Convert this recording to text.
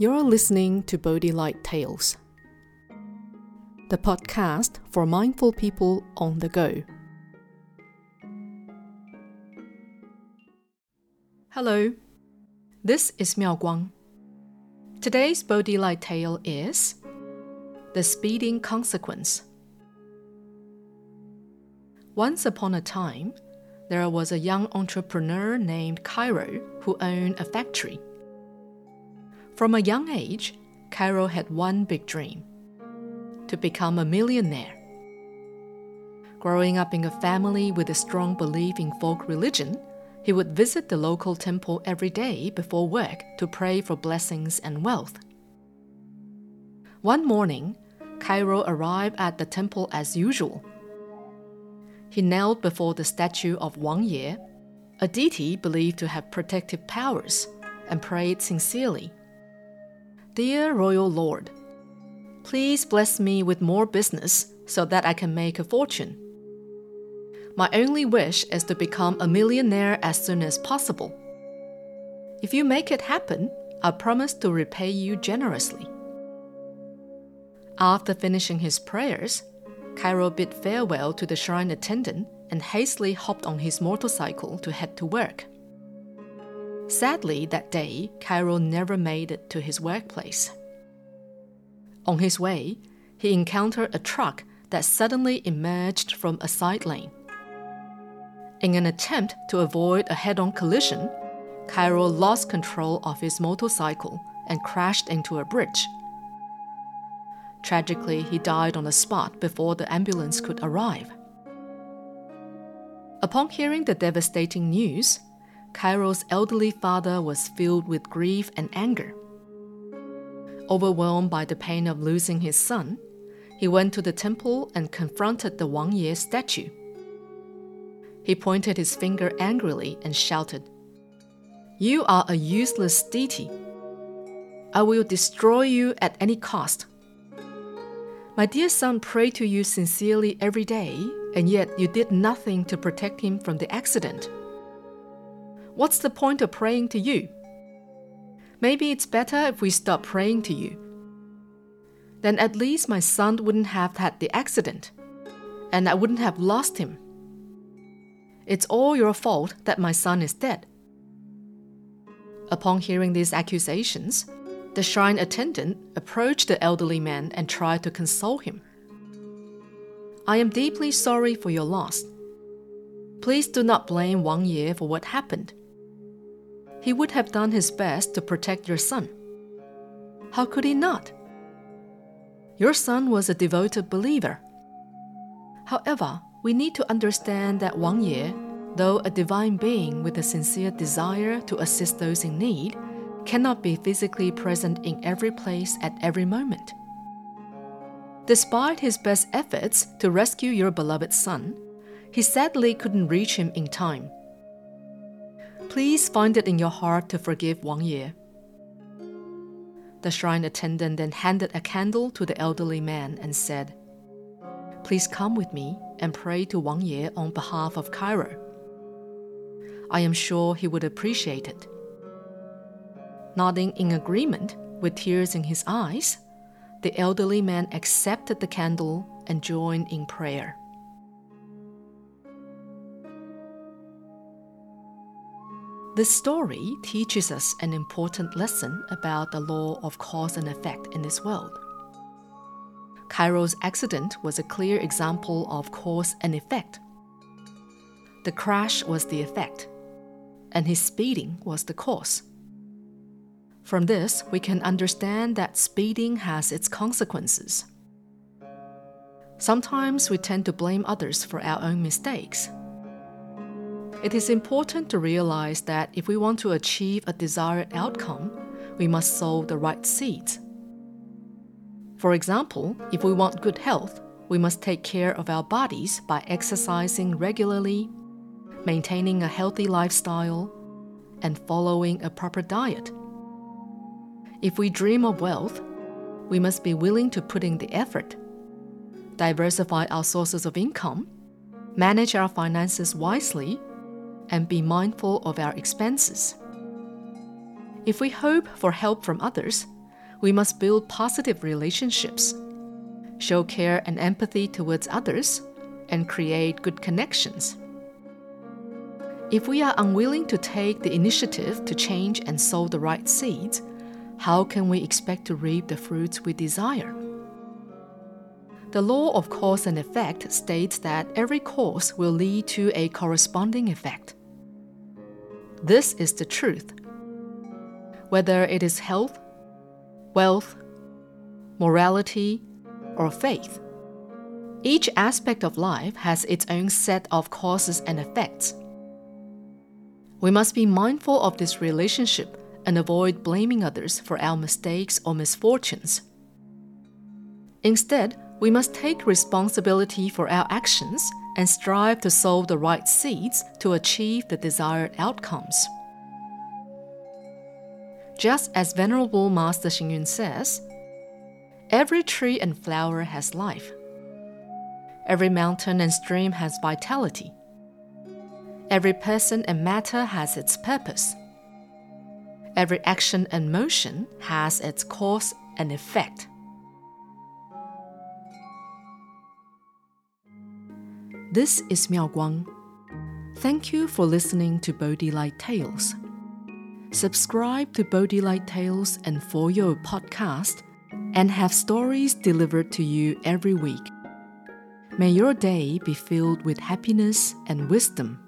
You're listening to Bodhi Light Tales, the podcast for mindful people on the go. Hello, this is Miao Guang. Today's Bodhi Light tale is The Speeding Consequence. Once upon a time, there was a young entrepreneur named Kairo who owned a factory. From a young age, Kairo had one big dream to become a millionaire. Growing up in a family with a strong belief in folk religion, he would visit the local temple every day before work to pray for blessings and wealth. One morning, Kairo arrived at the temple as usual he knelt before the statue of Wang Ye, a deity believed to have protective powers, and prayed sincerely Dear Royal Lord, please bless me with more business so that I can make a fortune. My only wish is to become a millionaire as soon as possible. If you make it happen, I promise to repay you generously. After finishing his prayers, Kairo bid farewell to the shrine attendant and hastily hopped on his motorcycle to head to work. Sadly, that day, Kairo never made it to his workplace. On his way, he encountered a truck that suddenly emerged from a side lane. In an attempt to avoid a head on collision, Kairo lost control of his motorcycle and crashed into a bridge. Tragically, he died on the spot before the ambulance could arrive. Upon hearing the devastating news, Kairo's elderly father was filled with grief and anger. Overwhelmed by the pain of losing his son, he went to the temple and confronted the Wang Ye statue. He pointed his finger angrily and shouted, You are a useless deity. I will destroy you at any cost. My dear son prayed to you sincerely every day, and yet you did nothing to protect him from the accident. What's the point of praying to you? Maybe it's better if we stop praying to you. Then at least my son wouldn't have had the accident, and I wouldn't have lost him. It's all your fault that my son is dead. Upon hearing these accusations, the shrine attendant approached the elderly man and tried to console him. I am deeply sorry for your loss. Please do not blame Wang Ye for what happened. He would have done his best to protect your son. How could he not? Your son was a devoted believer. However, we need to understand that Wang Ye, though a divine being with a sincere desire to assist those in need, cannot be physically present in every place at every moment. Despite his best efforts to rescue your beloved son, he sadly couldn't reach him in time. Please find it in your heart to forgive Wang Ye. The shrine attendant then handed a candle to the elderly man and said, Please come with me and pray to Wang Ye on behalf of Kairo. I am sure he would appreciate it. Nodding in agreement, with tears in his eyes, the elderly man accepted the candle and joined in prayer. This story teaches us an important lesson about the law of cause and effect in this world. Kairo's accident was a clear example of cause and effect. The crash was the effect, and his speeding was the cause. From this, we can understand that speeding has its consequences. Sometimes we tend to blame others for our own mistakes. It is important to realize that if we want to achieve a desired outcome, we must sow the right seeds. For example, if we want good health, we must take care of our bodies by exercising regularly, maintaining a healthy lifestyle, and following a proper diet. If we dream of wealth, we must be willing to put in the effort, diversify our sources of income, manage our finances wisely, and be mindful of our expenses. If we hope for help from others, we must build positive relationships, show care and empathy towards others, and create good connections. If we are unwilling to take the initiative to change and sow the right seeds, how can we expect to reap the fruits we desire? The law of cause and effect states that every cause will lead to a corresponding effect. This is the truth. Whether it is health, wealth, morality, or faith, each aspect of life has its own set of causes and effects. We must be mindful of this relationship and avoid blaming others for our mistakes or misfortunes. Instead, we must take responsibility for our actions and strive to sow the right seeds to achieve the desired outcomes. Just as Venerable Master Xing says, every tree and flower has life. Every mountain and stream has vitality. Every person and matter has its purpose. Every action and motion has its cause and effect. This is Miao Guang. Thank you for listening to Bodhi Light Tales. Subscribe to Bodhi Light Tales and For Your podcast and have stories delivered to you every week. May your day be filled with happiness and wisdom.